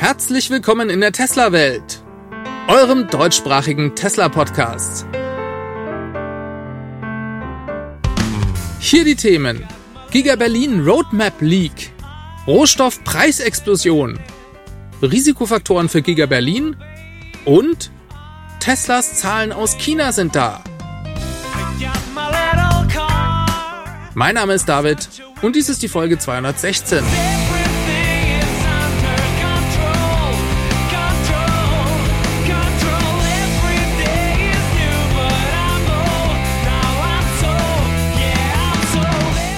Herzlich willkommen in der Tesla-Welt, eurem deutschsprachigen Tesla-Podcast. Hier die Themen: Giga Berlin Roadmap Leak, Rohstoffpreisexplosion, Risikofaktoren für Giga Berlin und Teslas Zahlen aus China sind da. Mein Name ist David und dies ist die Folge 216.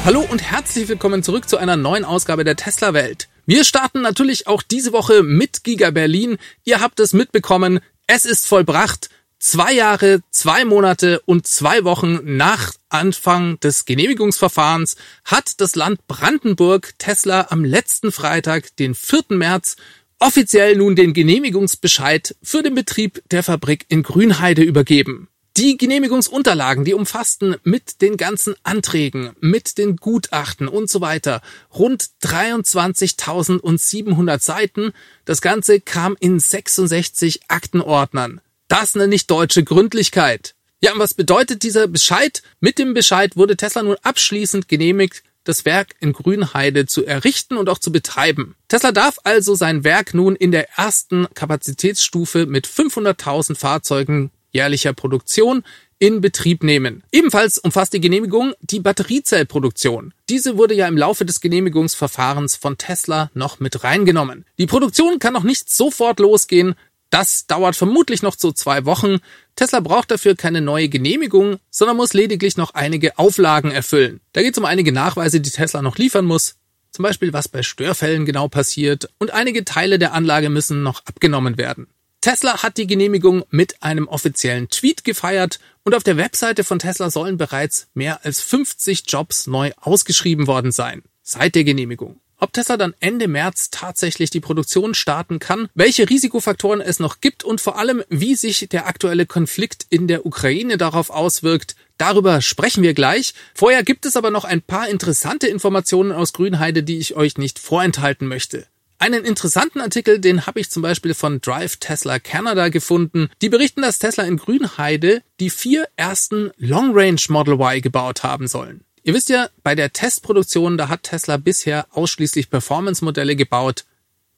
Hallo und herzlich willkommen zurück zu einer neuen Ausgabe der Tesla Welt. Wir starten natürlich auch diese Woche mit Giga Berlin. Ihr habt es mitbekommen, es ist vollbracht. Zwei Jahre, zwei Monate und zwei Wochen nach Anfang des Genehmigungsverfahrens hat das Land Brandenburg Tesla am letzten Freitag, den 4. März, offiziell nun den Genehmigungsbescheid für den Betrieb der Fabrik in Grünheide übergeben. Die Genehmigungsunterlagen, die umfassten mit den ganzen Anträgen, mit den Gutachten und so weiter rund 23.700 Seiten. Das Ganze kam in 66 Aktenordnern. Das nenne ich deutsche Gründlichkeit. Ja, und was bedeutet dieser Bescheid? Mit dem Bescheid wurde Tesla nun abschließend genehmigt, das Werk in Grünheide zu errichten und auch zu betreiben. Tesla darf also sein Werk nun in der ersten Kapazitätsstufe mit 500.000 Fahrzeugen jährlicher Produktion in Betrieb nehmen. Ebenfalls umfasst die Genehmigung die Batteriezellproduktion. Diese wurde ja im Laufe des Genehmigungsverfahrens von Tesla noch mit reingenommen. Die Produktion kann noch nicht sofort losgehen. Das dauert vermutlich noch so zwei Wochen. Tesla braucht dafür keine neue Genehmigung, sondern muss lediglich noch einige Auflagen erfüllen. Da geht es um einige Nachweise, die Tesla noch liefern muss. Zum Beispiel, was bei Störfällen genau passiert. Und einige Teile der Anlage müssen noch abgenommen werden. Tesla hat die Genehmigung mit einem offiziellen Tweet gefeiert und auf der Webseite von Tesla sollen bereits mehr als 50 Jobs neu ausgeschrieben worden sein, seit der Genehmigung. Ob Tesla dann Ende März tatsächlich die Produktion starten kann, welche Risikofaktoren es noch gibt und vor allem, wie sich der aktuelle Konflikt in der Ukraine darauf auswirkt, darüber sprechen wir gleich. Vorher gibt es aber noch ein paar interessante Informationen aus Grünheide, die ich euch nicht vorenthalten möchte. Einen interessanten Artikel, den habe ich zum Beispiel von Drive Tesla Canada gefunden. Die berichten, dass Tesla in Grünheide die vier ersten Long Range Model Y gebaut haben sollen. Ihr wisst ja, bei der Testproduktion, da hat Tesla bisher ausschließlich Performance-Modelle gebaut.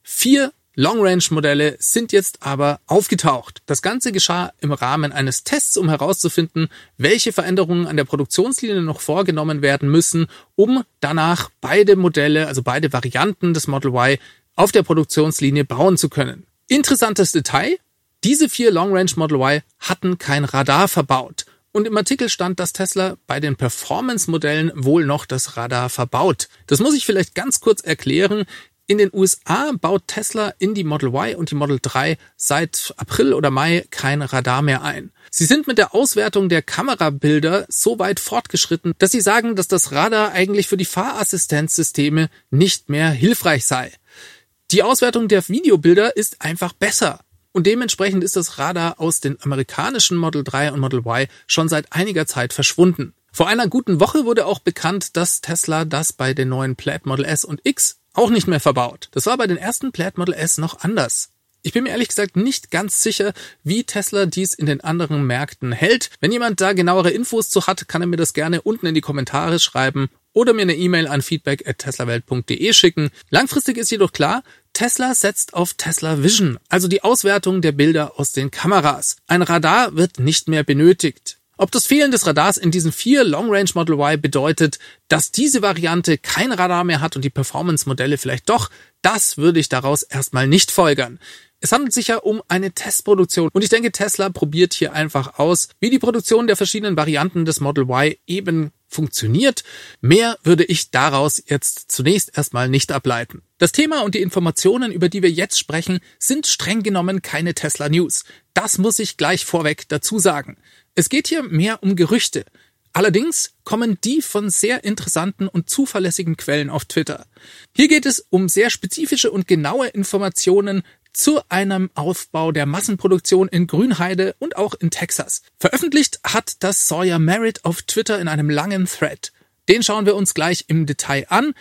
Vier Long-Range-Modelle sind jetzt aber aufgetaucht. Das Ganze geschah im Rahmen eines Tests, um herauszufinden, welche Veränderungen an der Produktionslinie noch vorgenommen werden müssen, um danach beide Modelle, also beide Varianten des Model Y auf der Produktionslinie bauen zu können. Interessantes Detail, diese vier Long Range Model Y hatten kein Radar verbaut. Und im Artikel stand, dass Tesla bei den Performance-Modellen wohl noch das Radar verbaut. Das muss ich vielleicht ganz kurz erklären. In den USA baut Tesla in die Model Y und die Model 3 seit April oder Mai kein Radar mehr ein. Sie sind mit der Auswertung der Kamerabilder so weit fortgeschritten, dass sie sagen, dass das Radar eigentlich für die Fahrassistenzsysteme nicht mehr hilfreich sei. Die Auswertung der Videobilder ist einfach besser. Und dementsprechend ist das Radar aus den amerikanischen Model 3 und Model Y schon seit einiger Zeit verschwunden. Vor einer guten Woche wurde auch bekannt, dass Tesla das bei den neuen Plaid Model S und X auch nicht mehr verbaut. Das war bei den ersten Plaid Model S noch anders. Ich bin mir ehrlich gesagt nicht ganz sicher, wie Tesla dies in den anderen Märkten hält. Wenn jemand da genauere Infos zu hat, kann er mir das gerne unten in die Kommentare schreiben oder mir eine E-Mail an feedback@teslawelt.de schicken. Langfristig ist jedoch klar, Tesla setzt auf Tesla Vision, also die Auswertung der Bilder aus den Kameras. Ein Radar wird nicht mehr benötigt. Ob das Fehlen des Radars in diesen vier Long Range Model Y bedeutet, dass diese Variante kein Radar mehr hat und die Performance-Modelle vielleicht doch, das würde ich daraus erstmal nicht folgern. Es handelt sich ja um eine Testproduktion und ich denke, Tesla probiert hier einfach aus, wie die Produktion der verschiedenen Varianten des Model Y eben funktioniert. Mehr würde ich daraus jetzt zunächst erstmal nicht ableiten. Das Thema und die Informationen, über die wir jetzt sprechen, sind streng genommen keine Tesla News. Das muss ich gleich vorweg dazu sagen. Es geht hier mehr um Gerüchte. Allerdings kommen die von sehr interessanten und zuverlässigen Quellen auf Twitter. Hier geht es um sehr spezifische und genaue Informationen zu einem Aufbau der Massenproduktion in Grünheide und auch in Texas. Veröffentlicht hat das Sawyer Merritt auf Twitter in einem langen Thread. Den schauen wir uns gleich im Detail an.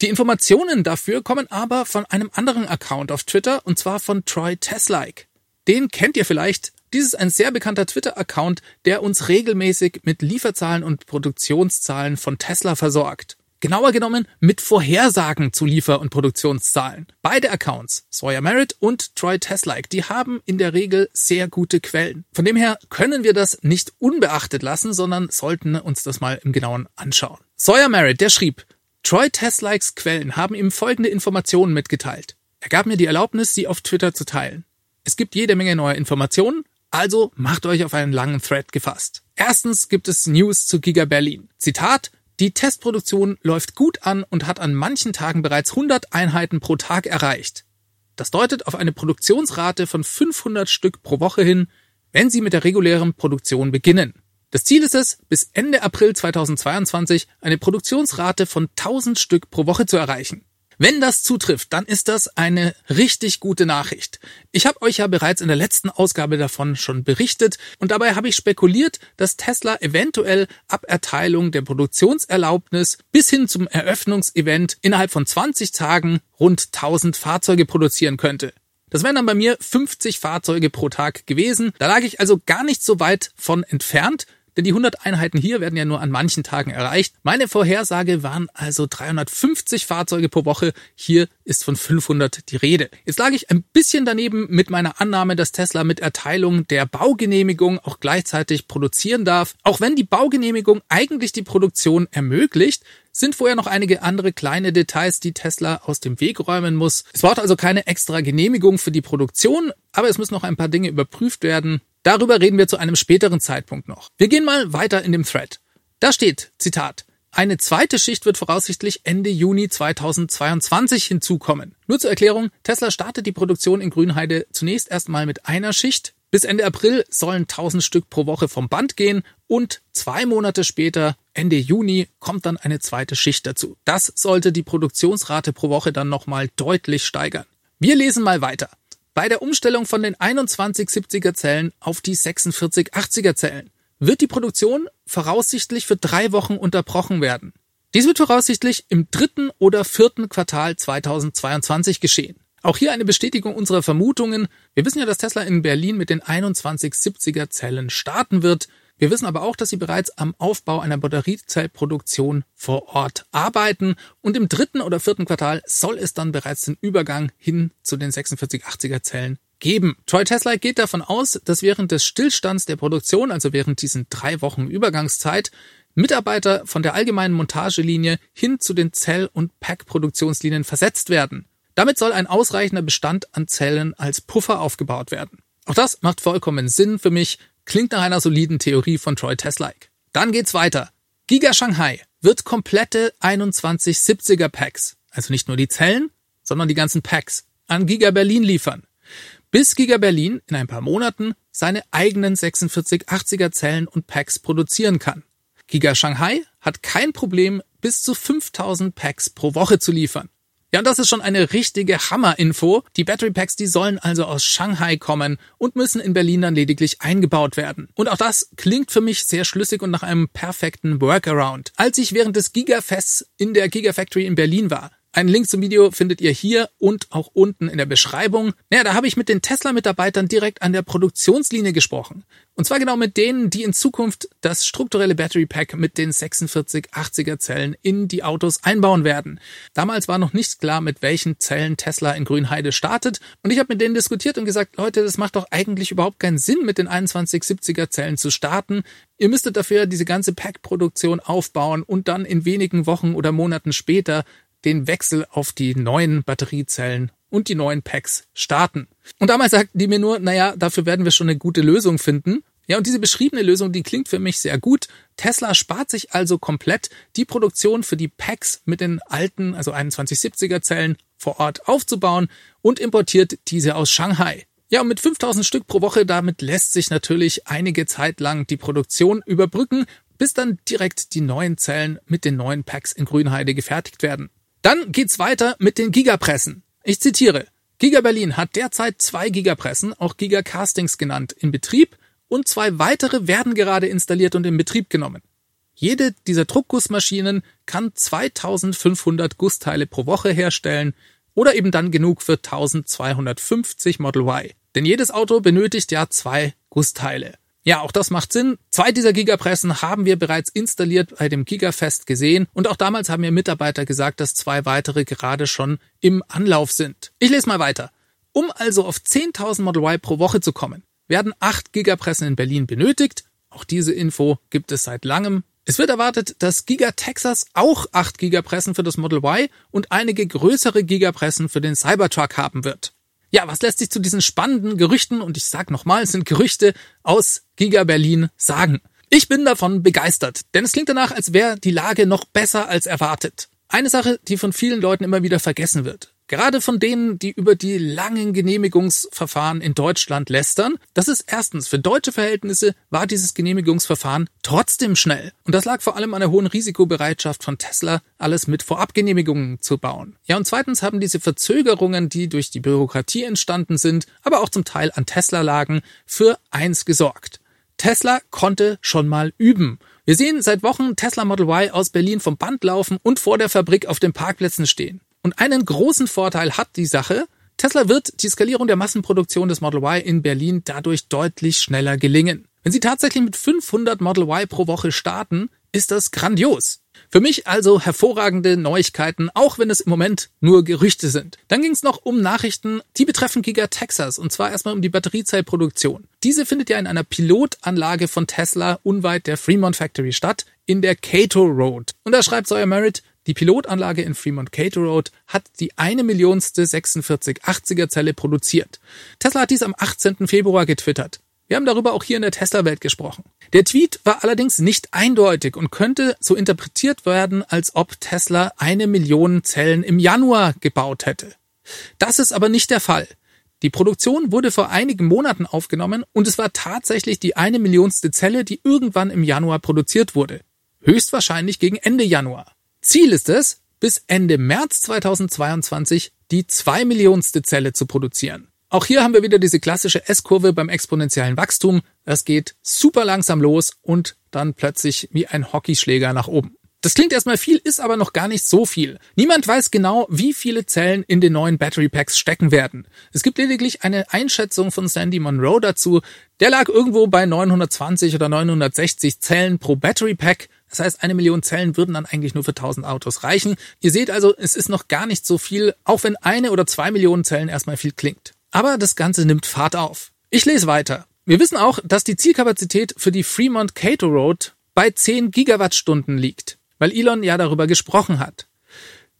Die Informationen dafür kommen aber von einem anderen Account auf Twitter und zwar von Troy Teslike. Den kennt ihr vielleicht. Dies ist ein sehr bekannter Twitter-Account, der uns regelmäßig mit Lieferzahlen und Produktionszahlen von Tesla versorgt. Genauer genommen mit Vorhersagen zu Liefer- und Produktionszahlen. Beide Accounts, Sawyer Merritt und Troy Teslike, die haben in der Regel sehr gute Quellen. Von dem her können wir das nicht unbeachtet lassen, sondern sollten uns das mal im Genauen anschauen. Sawyer Merritt, der schrieb, Troy Teslikes Quellen haben ihm folgende Informationen mitgeteilt. Er gab mir die Erlaubnis, sie auf Twitter zu teilen. Es gibt jede Menge neuer Informationen, also macht euch auf einen langen Thread gefasst. Erstens gibt es News zu Giga Berlin. Zitat, die Testproduktion läuft gut an und hat an manchen Tagen bereits 100 Einheiten pro Tag erreicht. Das deutet auf eine Produktionsrate von 500 Stück pro Woche hin, wenn Sie mit der regulären Produktion beginnen. Das Ziel ist es, bis Ende April 2022 eine Produktionsrate von 1000 Stück pro Woche zu erreichen. Wenn das zutrifft, dann ist das eine richtig gute Nachricht. Ich habe euch ja bereits in der letzten Ausgabe davon schon berichtet und dabei habe ich spekuliert, dass Tesla eventuell ab Erteilung der Produktionserlaubnis bis hin zum Eröffnungsevent innerhalb von 20 Tagen rund 1000 Fahrzeuge produzieren könnte. Das wären dann bei mir 50 Fahrzeuge pro Tag gewesen. Da lag ich also gar nicht so weit von entfernt. Denn die 100 Einheiten hier werden ja nur an manchen Tagen erreicht. Meine Vorhersage waren also 350 Fahrzeuge pro Woche. Hier ist von 500 die Rede. Jetzt lag ich ein bisschen daneben mit meiner Annahme, dass Tesla mit Erteilung der Baugenehmigung auch gleichzeitig produzieren darf. Auch wenn die Baugenehmigung eigentlich die Produktion ermöglicht, sind vorher noch einige andere kleine Details, die Tesla aus dem Weg räumen muss. Es braucht also keine extra Genehmigung für die Produktion, aber es müssen noch ein paar Dinge überprüft werden. Darüber reden wir zu einem späteren Zeitpunkt noch. Wir gehen mal weiter in dem Thread. Da steht, Zitat, eine zweite Schicht wird voraussichtlich Ende Juni 2022 hinzukommen. Nur zur Erklärung, Tesla startet die Produktion in Grünheide zunächst erstmal mit einer Schicht. Bis Ende April sollen 1000 Stück pro Woche vom Band gehen und zwei Monate später, Ende Juni, kommt dann eine zweite Schicht dazu. Das sollte die Produktionsrate pro Woche dann nochmal deutlich steigern. Wir lesen mal weiter. Bei der Umstellung von den 2170er Zellen auf die 4680er Zellen wird die Produktion voraussichtlich für drei Wochen unterbrochen werden. Dies wird voraussichtlich im dritten oder vierten Quartal 2022 geschehen. Auch hier eine Bestätigung unserer Vermutungen. Wir wissen ja, dass Tesla in Berlin mit den 2170er Zellen starten wird. Wir wissen aber auch, dass sie bereits am Aufbau einer Batteriezellproduktion vor Ort arbeiten und im dritten oder vierten Quartal soll es dann bereits den Übergang hin zu den 4680er Zellen geben. Troy Tesla geht davon aus, dass während des Stillstands der Produktion, also während diesen drei Wochen Übergangszeit, Mitarbeiter von der allgemeinen Montagelinie hin zu den Zell- und Pack-Produktionslinien versetzt werden. Damit soll ein ausreichender Bestand an Zellen als Puffer aufgebaut werden. Auch das macht vollkommen Sinn für mich, Klingt nach einer soliden Theorie von Troy Teslike. Dann geht's weiter. Giga Shanghai wird komplette 2170er Packs, also nicht nur die Zellen, sondern die ganzen Packs, an Giga Berlin liefern. Bis Giga Berlin in ein paar Monaten seine eigenen 4680er Zellen und Packs produzieren kann. Giga Shanghai hat kein Problem, bis zu 5000 Packs pro Woche zu liefern. Ja, und das ist schon eine richtige Hammer-Info. Die Battery Packs, die sollen also aus Shanghai kommen und müssen in Berlin dann lediglich eingebaut werden. Und auch das klingt für mich sehr schlüssig und nach einem perfekten Workaround. Als ich während des Gigafests in der Gigafactory in Berlin war, einen Link zum Video findet ihr hier und auch unten in der Beschreibung. Naja, da habe ich mit den Tesla-Mitarbeitern direkt an der Produktionslinie gesprochen. Und zwar genau mit denen, die in Zukunft das strukturelle Battery Pack mit den 4680er Zellen in die Autos einbauen werden. Damals war noch nicht klar, mit welchen Zellen Tesla in Grünheide startet. Und ich habe mit denen diskutiert und gesagt, Leute, das macht doch eigentlich überhaupt keinen Sinn, mit den 2170er Zellen zu starten. Ihr müsstet dafür diese ganze Pack-Produktion aufbauen und dann in wenigen Wochen oder Monaten später den Wechsel auf die neuen Batteriezellen und die neuen Packs starten. Und damals sagten die mir nur, naja, dafür werden wir schon eine gute Lösung finden. Ja, und diese beschriebene Lösung, die klingt für mich sehr gut. Tesla spart sich also komplett die Produktion für die Packs mit den alten, also 2170er Zellen vor Ort aufzubauen und importiert diese aus Shanghai. Ja, und mit 5000 Stück pro Woche, damit lässt sich natürlich einige Zeit lang die Produktion überbrücken, bis dann direkt die neuen Zellen mit den neuen Packs in Grünheide gefertigt werden. Dann geht's weiter mit den Gigapressen. Ich zitiere. Giga Berlin hat derzeit zwei Gigapressen, auch Gigacastings genannt, in Betrieb und zwei weitere werden gerade installiert und in Betrieb genommen. Jede dieser Druckgussmaschinen kann 2500 Gussteile pro Woche herstellen oder eben dann genug für 1250 Model Y. Denn jedes Auto benötigt ja zwei Gussteile. Ja, auch das macht Sinn. Zwei dieser Gigapressen haben wir bereits installiert bei dem Gigafest gesehen und auch damals haben mir Mitarbeiter gesagt, dass zwei weitere gerade schon im Anlauf sind. Ich lese mal weiter. Um also auf 10.000 Model Y pro Woche zu kommen, werden acht Gigapressen in Berlin benötigt. Auch diese Info gibt es seit langem. Es wird erwartet, dass Giga Texas auch acht Gigapressen für das Model Y und einige größere Gigapressen für den Cybertruck haben wird. Ja, was lässt sich zu diesen spannenden Gerüchten, und ich sag nochmal, es sind Gerüchte aus Giga Berlin sagen? Ich bin davon begeistert, denn es klingt danach, als wäre die Lage noch besser als erwartet. Eine Sache, die von vielen Leuten immer wieder vergessen wird. Gerade von denen, die über die langen Genehmigungsverfahren in Deutschland lästern. Das ist erstens, für deutsche Verhältnisse war dieses Genehmigungsverfahren trotzdem schnell. Und das lag vor allem an der hohen Risikobereitschaft von Tesla, alles mit Vorabgenehmigungen zu bauen. Ja, und zweitens haben diese Verzögerungen, die durch die Bürokratie entstanden sind, aber auch zum Teil an Tesla lagen, für eins gesorgt. Tesla konnte schon mal üben. Wir sehen seit Wochen Tesla Model Y aus Berlin vom Band laufen und vor der Fabrik auf den Parkplätzen stehen. Und einen großen Vorteil hat die Sache, Tesla wird die Skalierung der Massenproduktion des Model Y in Berlin dadurch deutlich schneller gelingen. Wenn sie tatsächlich mit 500 Model Y pro Woche starten, ist das grandios. Für mich also hervorragende Neuigkeiten, auch wenn es im Moment nur Gerüchte sind. Dann ging es noch um Nachrichten, die betreffen Giga Texas, und zwar erstmal um die Batteriezellproduktion. Diese findet ja in einer Pilotanlage von Tesla unweit der Fremont Factory statt, in der Cato Road. Und da schreibt Sawyer Merritt, die Pilotanlage in Fremont Cato Road hat die eine Millionste 4680er Zelle produziert. Tesla hat dies am 18. Februar getwittert. Wir haben darüber auch hier in der Tesla-Welt gesprochen. Der Tweet war allerdings nicht eindeutig und könnte so interpretiert werden, als ob Tesla eine Million Zellen im Januar gebaut hätte. Das ist aber nicht der Fall. Die Produktion wurde vor einigen Monaten aufgenommen und es war tatsächlich die eine Millionste Zelle, die irgendwann im Januar produziert wurde. Höchstwahrscheinlich gegen Ende Januar. Ziel ist es, bis Ende März 2022 die zwei Millionste Zelle zu produzieren. Auch hier haben wir wieder diese klassische S-Kurve beim exponentiellen Wachstum. Das geht super langsam los und dann plötzlich wie ein Hockeyschläger nach oben. Das klingt erstmal viel, ist aber noch gar nicht so viel. Niemand weiß genau, wie viele Zellen in den neuen Battery Packs stecken werden. Es gibt lediglich eine Einschätzung von Sandy Monroe dazu. Der lag irgendwo bei 920 oder 960 Zellen pro Battery Pack. Das heißt, eine Million Zellen würden dann eigentlich nur für 1000 Autos reichen. Ihr seht also, es ist noch gar nicht so viel, auch wenn eine oder zwei Millionen Zellen erstmal viel klingt. Aber das Ganze nimmt Fahrt auf. Ich lese weiter. Wir wissen auch, dass die Zielkapazität für die Fremont Cato Road bei 10 Gigawattstunden liegt, weil Elon ja darüber gesprochen hat.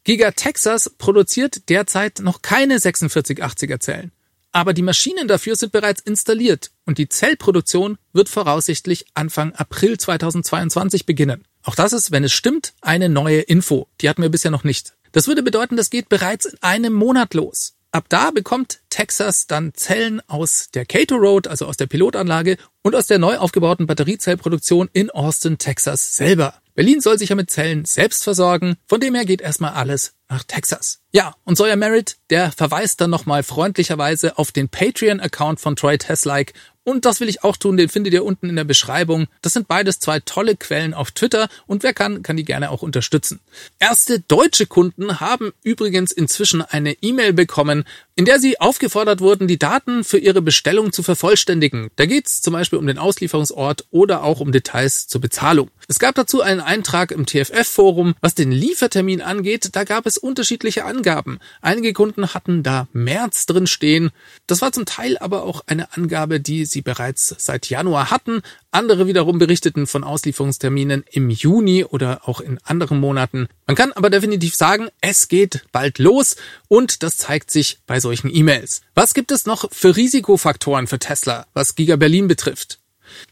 Giga Texas produziert derzeit noch keine 4680er Zellen. Aber die Maschinen dafür sind bereits installiert und die Zellproduktion wird voraussichtlich Anfang April 2022 beginnen. Auch das ist, wenn es stimmt, eine neue Info. Die hatten wir bisher noch nicht. Das würde bedeuten, das geht bereits in einem Monat los. Ab da bekommt Texas dann Zellen aus der Cato Road, also aus der Pilotanlage und aus der neu aufgebauten Batteriezellproduktion in Austin, Texas selber. Berlin soll sich ja mit Zellen selbst versorgen, von dem her geht erstmal alles nach Texas. Ja, und Sawyer Merritt, der verweist dann nochmal freundlicherweise auf den Patreon-Account von Troy Teslike und das will ich auch tun, den findet ihr unten in der Beschreibung. Das sind beides zwei tolle Quellen auf Twitter und wer kann, kann die gerne auch unterstützen. Erste deutsche Kunden haben übrigens inzwischen eine E-Mail bekommen, in der sie aufgefordert wurden, die Daten für ihre Bestellung zu vervollständigen. Da geht es zum Beispiel um den Auslieferungsort oder auch um Details zur Bezahlung. Es gab dazu einen Eintrag im TFF-Forum. Was den Liefertermin angeht, da gab es unterschiedliche Angaben. Einige Kunden hatten da März drin stehen. Das war zum Teil aber auch eine Angabe, die sie bereits seit Januar hatten. Andere wiederum berichteten von Auslieferungsterminen im Juni oder auch in anderen Monaten. Man kann aber definitiv sagen, es geht bald los und das zeigt sich bei solchen E-Mails. Was gibt es noch für Risikofaktoren für Tesla, was Giga Berlin betrifft?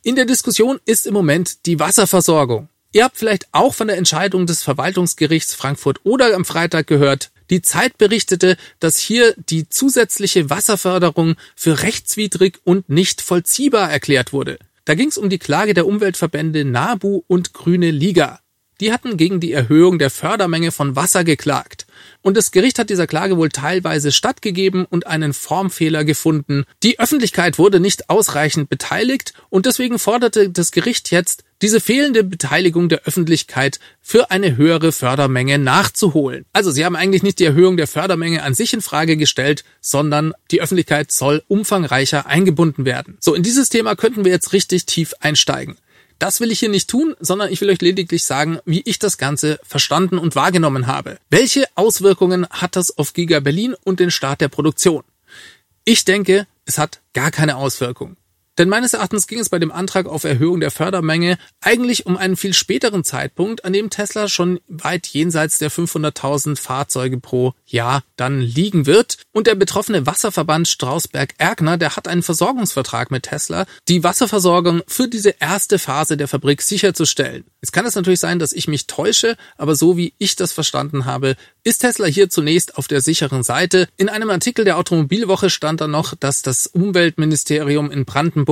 In der Diskussion ist im Moment die Wasserversorgung. Ihr habt vielleicht auch von der Entscheidung des Verwaltungsgerichts Frankfurt oder am Freitag gehört, die Zeit berichtete, dass hier die zusätzliche Wasserförderung für rechtswidrig und nicht vollziehbar erklärt wurde. Da ging es um die Klage der Umweltverbände NABU und Grüne Liga. Die hatten gegen die Erhöhung der Fördermenge von Wasser geklagt. Und das Gericht hat dieser Klage wohl teilweise stattgegeben und einen Formfehler gefunden. Die Öffentlichkeit wurde nicht ausreichend beteiligt und deswegen forderte das Gericht jetzt, diese fehlende Beteiligung der Öffentlichkeit für eine höhere Fördermenge nachzuholen. Also sie haben eigentlich nicht die Erhöhung der Fördermenge an sich in Frage gestellt, sondern die Öffentlichkeit soll umfangreicher eingebunden werden. So, in dieses Thema könnten wir jetzt richtig tief einsteigen. Das will ich hier nicht tun, sondern ich will euch lediglich sagen, wie ich das Ganze verstanden und wahrgenommen habe. Welche Auswirkungen hat das auf Giga Berlin und den Start der Produktion? Ich denke, es hat gar keine Auswirkung. Denn meines Erachtens ging es bei dem Antrag auf Erhöhung der Fördermenge eigentlich um einen viel späteren Zeitpunkt, an dem Tesla schon weit jenseits der 500.000 Fahrzeuge pro Jahr dann liegen wird. Und der betroffene Wasserverband Strausberg-Erkner, der hat einen Versorgungsvertrag mit Tesla, die Wasserversorgung für diese erste Phase der Fabrik sicherzustellen. Jetzt kann es natürlich sein, dass ich mich täusche, aber so wie ich das verstanden habe, ist Tesla hier zunächst auf der sicheren Seite. In einem Artikel der Automobilwoche stand dann noch, dass das Umweltministerium in Brandenburg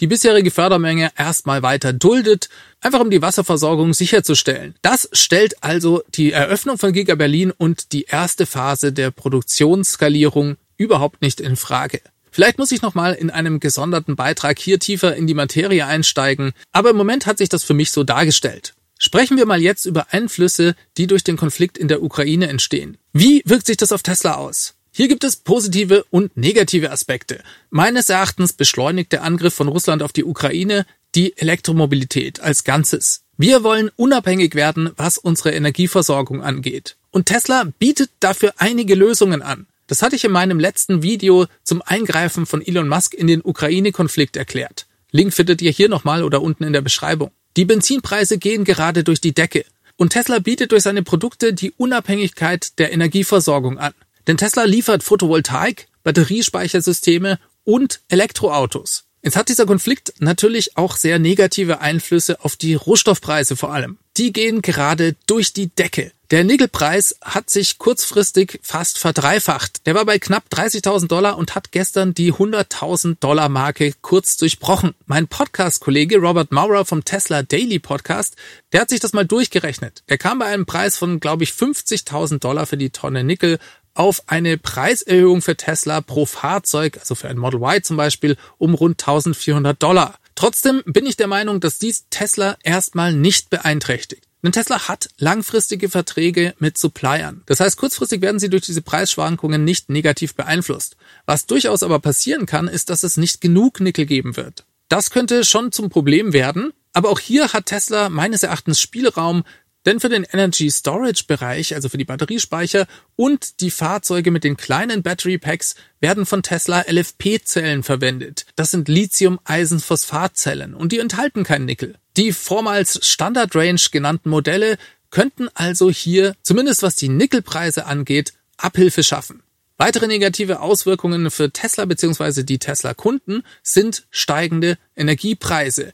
die bisherige Fördermenge erstmal weiter duldet, einfach um die Wasserversorgung sicherzustellen. Das stellt also die Eröffnung von Giga Berlin und die erste Phase der Produktionsskalierung überhaupt nicht in Frage. Vielleicht muss ich nochmal in einem gesonderten Beitrag hier tiefer in die Materie einsteigen, aber im Moment hat sich das für mich so dargestellt. Sprechen wir mal jetzt über Einflüsse, die durch den Konflikt in der Ukraine entstehen. Wie wirkt sich das auf Tesla aus? Hier gibt es positive und negative Aspekte. Meines Erachtens beschleunigt der Angriff von Russland auf die Ukraine die Elektromobilität als Ganzes. Wir wollen unabhängig werden, was unsere Energieversorgung angeht. Und Tesla bietet dafür einige Lösungen an. Das hatte ich in meinem letzten Video zum Eingreifen von Elon Musk in den Ukraine-Konflikt erklärt. Link findet ihr hier nochmal oder unten in der Beschreibung. Die Benzinpreise gehen gerade durch die Decke. Und Tesla bietet durch seine Produkte die Unabhängigkeit der Energieversorgung an. Denn Tesla liefert Photovoltaik, Batteriespeichersysteme und Elektroautos. Jetzt hat dieser Konflikt natürlich auch sehr negative Einflüsse auf die Rohstoffpreise vor allem. Die gehen gerade durch die Decke. Der Nickelpreis hat sich kurzfristig fast verdreifacht. Der war bei knapp 30.000 Dollar und hat gestern die 100.000 Dollar Marke kurz durchbrochen. Mein Podcast-Kollege Robert Maurer vom Tesla Daily Podcast, der hat sich das mal durchgerechnet. Der kam bei einem Preis von, glaube ich, 50.000 Dollar für die Tonne Nickel auf eine Preiserhöhung für Tesla pro Fahrzeug, also für ein Model Y zum Beispiel, um rund 1400 Dollar. Trotzdem bin ich der Meinung, dass dies Tesla erstmal nicht beeinträchtigt. Denn Tesla hat langfristige Verträge mit Suppliern. Das heißt, kurzfristig werden sie durch diese Preisschwankungen nicht negativ beeinflusst. Was durchaus aber passieren kann, ist, dass es nicht genug Nickel geben wird. Das könnte schon zum Problem werden, aber auch hier hat Tesla meines Erachtens Spielraum, denn für den Energy Storage Bereich, also für die Batteriespeicher und die Fahrzeuge mit den kleinen Battery Packs werden von Tesla LFP-Zellen verwendet. Das sind Lithium-Eisen-Phosphat-Zellen und die enthalten kein Nickel. Die vormals Standard Range genannten Modelle könnten also hier, zumindest was die Nickelpreise angeht, Abhilfe schaffen. Weitere negative Auswirkungen für Tesla bzw. die Tesla-Kunden sind steigende Energiepreise.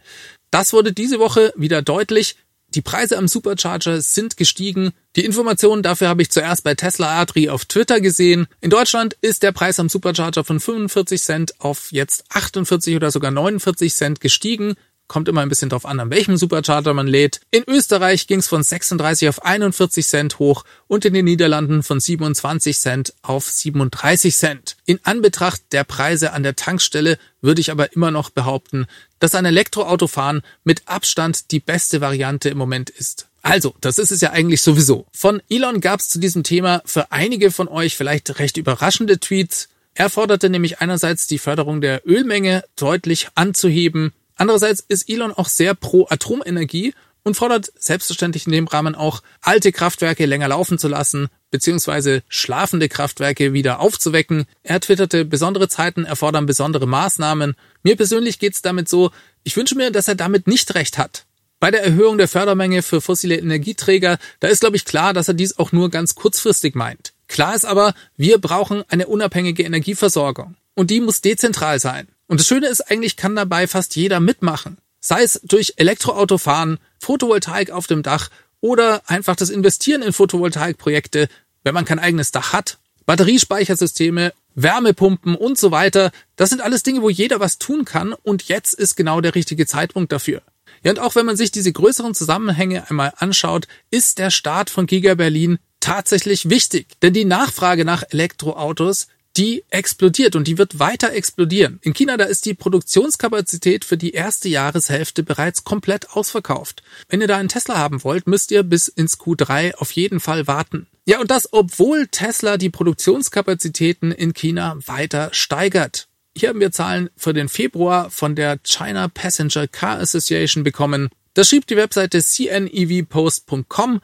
Das wurde diese Woche wieder deutlich. Die Preise am Supercharger sind gestiegen. Die Informationen dafür habe ich zuerst bei Tesla Adri auf Twitter gesehen. In Deutschland ist der Preis am Supercharger von 45 Cent auf jetzt 48 oder sogar 49 Cent gestiegen. Kommt immer ein bisschen drauf an, an welchem Supercharger man lädt. In Österreich ging es von 36 auf 41 Cent hoch und in den Niederlanden von 27 Cent auf 37 Cent. In Anbetracht der Preise an der Tankstelle würde ich aber immer noch behaupten, dass ein Elektroautofahren mit Abstand die beste Variante im Moment ist. Also, das ist es ja eigentlich sowieso. Von Elon gab es zu diesem Thema für einige von euch vielleicht recht überraschende Tweets. Er forderte nämlich einerseits die Förderung der Ölmenge deutlich anzuheben, Andererseits ist Elon auch sehr pro Atomenergie und fordert selbstverständlich in dem Rahmen auch, alte Kraftwerke länger laufen zu lassen, beziehungsweise schlafende Kraftwerke wieder aufzuwecken. Er twitterte, besondere Zeiten erfordern besondere Maßnahmen. Mir persönlich geht's damit so, ich wünsche mir, dass er damit nicht recht hat. Bei der Erhöhung der Fördermenge für fossile Energieträger, da ist, glaube ich, klar, dass er dies auch nur ganz kurzfristig meint. Klar ist aber, wir brauchen eine unabhängige Energieversorgung. Und die muss dezentral sein. Und das Schöne ist, eigentlich kann dabei fast jeder mitmachen. Sei es durch Elektroautofahren, Photovoltaik auf dem Dach oder einfach das Investieren in Photovoltaikprojekte, wenn man kein eigenes Dach hat. Batteriespeichersysteme, Wärmepumpen und so weiter. Das sind alles Dinge, wo jeder was tun kann und jetzt ist genau der richtige Zeitpunkt dafür. Ja, und auch wenn man sich diese größeren Zusammenhänge einmal anschaut, ist der Start von Giga Berlin tatsächlich wichtig, denn die Nachfrage nach Elektroautos die explodiert und die wird weiter explodieren. In China, da ist die Produktionskapazität für die erste Jahreshälfte bereits komplett ausverkauft. Wenn ihr da einen Tesla haben wollt, müsst ihr bis ins Q3 auf jeden Fall warten. Ja, und das, obwohl Tesla die Produktionskapazitäten in China weiter steigert. Hier haben wir Zahlen für den Februar von der China Passenger Car Association bekommen. Das schrieb die Webseite cnevpost.com.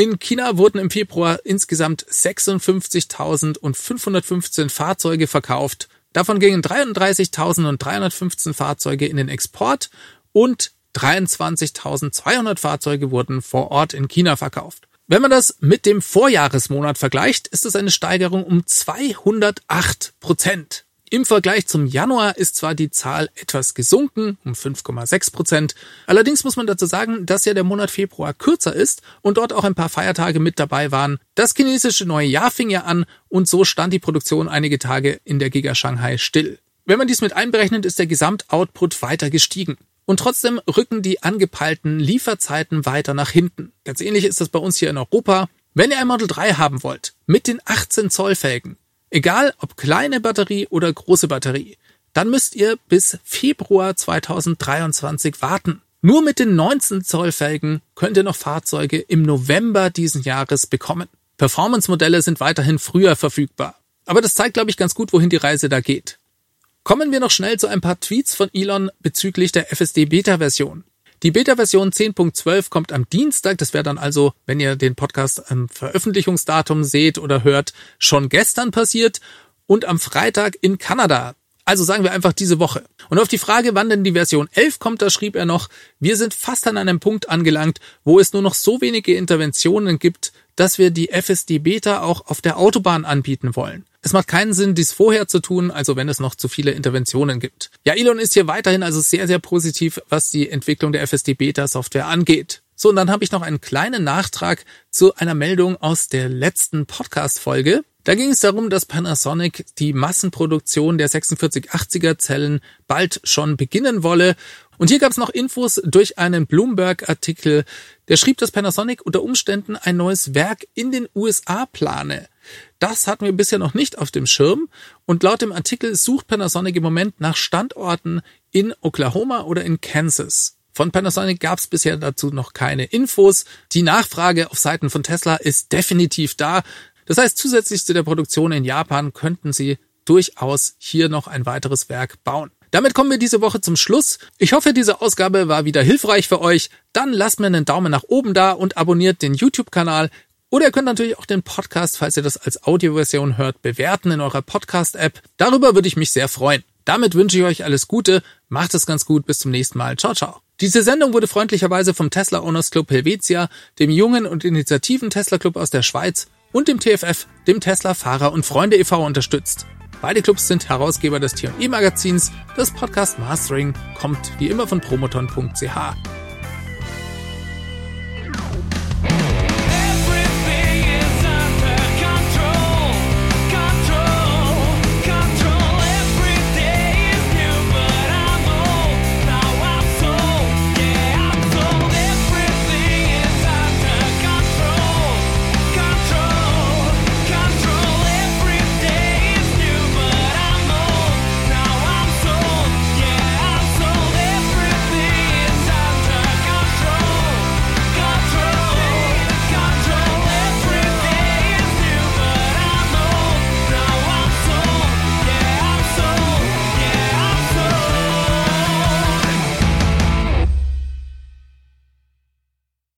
In China wurden im Februar insgesamt 56.515 Fahrzeuge verkauft. Davon gingen 33.315 Fahrzeuge in den Export und 23.200 Fahrzeuge wurden vor Ort in China verkauft. Wenn man das mit dem Vorjahresmonat vergleicht, ist es eine Steigerung um 208 Prozent. Im Vergleich zum Januar ist zwar die Zahl etwas gesunken, um 5,6 Prozent. Allerdings muss man dazu sagen, dass ja der Monat Februar kürzer ist und dort auch ein paar Feiertage mit dabei waren. Das chinesische neue Jahr fing ja an und so stand die Produktion einige Tage in der Giga Shanghai still. Wenn man dies mit einberechnet, ist der Gesamtoutput weiter gestiegen. Und trotzdem rücken die angepeilten Lieferzeiten weiter nach hinten. Ganz ähnlich ist das bei uns hier in Europa. Wenn ihr ein Model 3 haben wollt, mit den 18 Zoll Felgen, Egal ob kleine Batterie oder große Batterie, dann müsst ihr bis Februar 2023 warten. Nur mit den 19 Zoll Felgen könnt ihr noch Fahrzeuge im November diesen Jahres bekommen. Performance-Modelle sind weiterhin früher verfügbar. Aber das zeigt, glaube ich, ganz gut, wohin die Reise da geht. Kommen wir noch schnell zu ein paar Tweets von Elon bezüglich der FSD Beta-Version. Die Beta-Version 10.12 kommt am Dienstag. Das wäre dann also, wenn ihr den Podcast am Veröffentlichungsdatum seht oder hört, schon gestern passiert. Und am Freitag in Kanada. Also sagen wir einfach diese Woche. Und auf die Frage, wann denn die Version 11 kommt, da schrieb er noch, wir sind fast an einem Punkt angelangt, wo es nur noch so wenige Interventionen gibt, dass wir die FSD Beta auch auf der Autobahn anbieten wollen. Es macht keinen Sinn, dies vorher zu tun, also wenn es noch zu viele Interventionen gibt. Ja, Elon ist hier weiterhin also sehr, sehr positiv, was die Entwicklung der FSD Beta Software angeht. So, und dann habe ich noch einen kleinen Nachtrag zu einer Meldung aus der letzten Podcast-Folge. Da ging es darum, dass Panasonic die Massenproduktion der 4680er Zellen bald schon beginnen wolle. Und hier gab es noch Infos durch einen Bloomberg-Artikel, der schrieb, dass Panasonic unter Umständen ein neues Werk in den USA plane. Das hatten wir bisher noch nicht auf dem Schirm und laut dem Artikel sucht Panasonic im Moment nach Standorten in Oklahoma oder in Kansas. Von Panasonic gab es bisher dazu noch keine Infos. Die Nachfrage auf Seiten von Tesla ist definitiv da. Das heißt, zusätzlich zu der Produktion in Japan könnten sie durchaus hier noch ein weiteres Werk bauen. Damit kommen wir diese Woche zum Schluss. Ich hoffe, diese Ausgabe war wieder hilfreich für euch. Dann lasst mir einen Daumen nach oben da und abonniert den YouTube-Kanal. Oder ihr könnt natürlich auch den Podcast, falls ihr das als Audioversion hört, bewerten in eurer Podcast-App. Darüber würde ich mich sehr freuen. Damit wünsche ich euch alles Gute, macht es ganz gut, bis zum nächsten Mal. Ciao, ciao. Diese Sendung wurde freundlicherweise vom Tesla Owners Club Helvetia, dem jungen und initiativen Tesla Club aus der Schweiz und dem TFF, dem Tesla Fahrer und Freunde e.V. unterstützt. Beide Clubs sind Herausgeber des T&E Magazins. Das Podcast Mastering kommt wie immer von promoton.ch.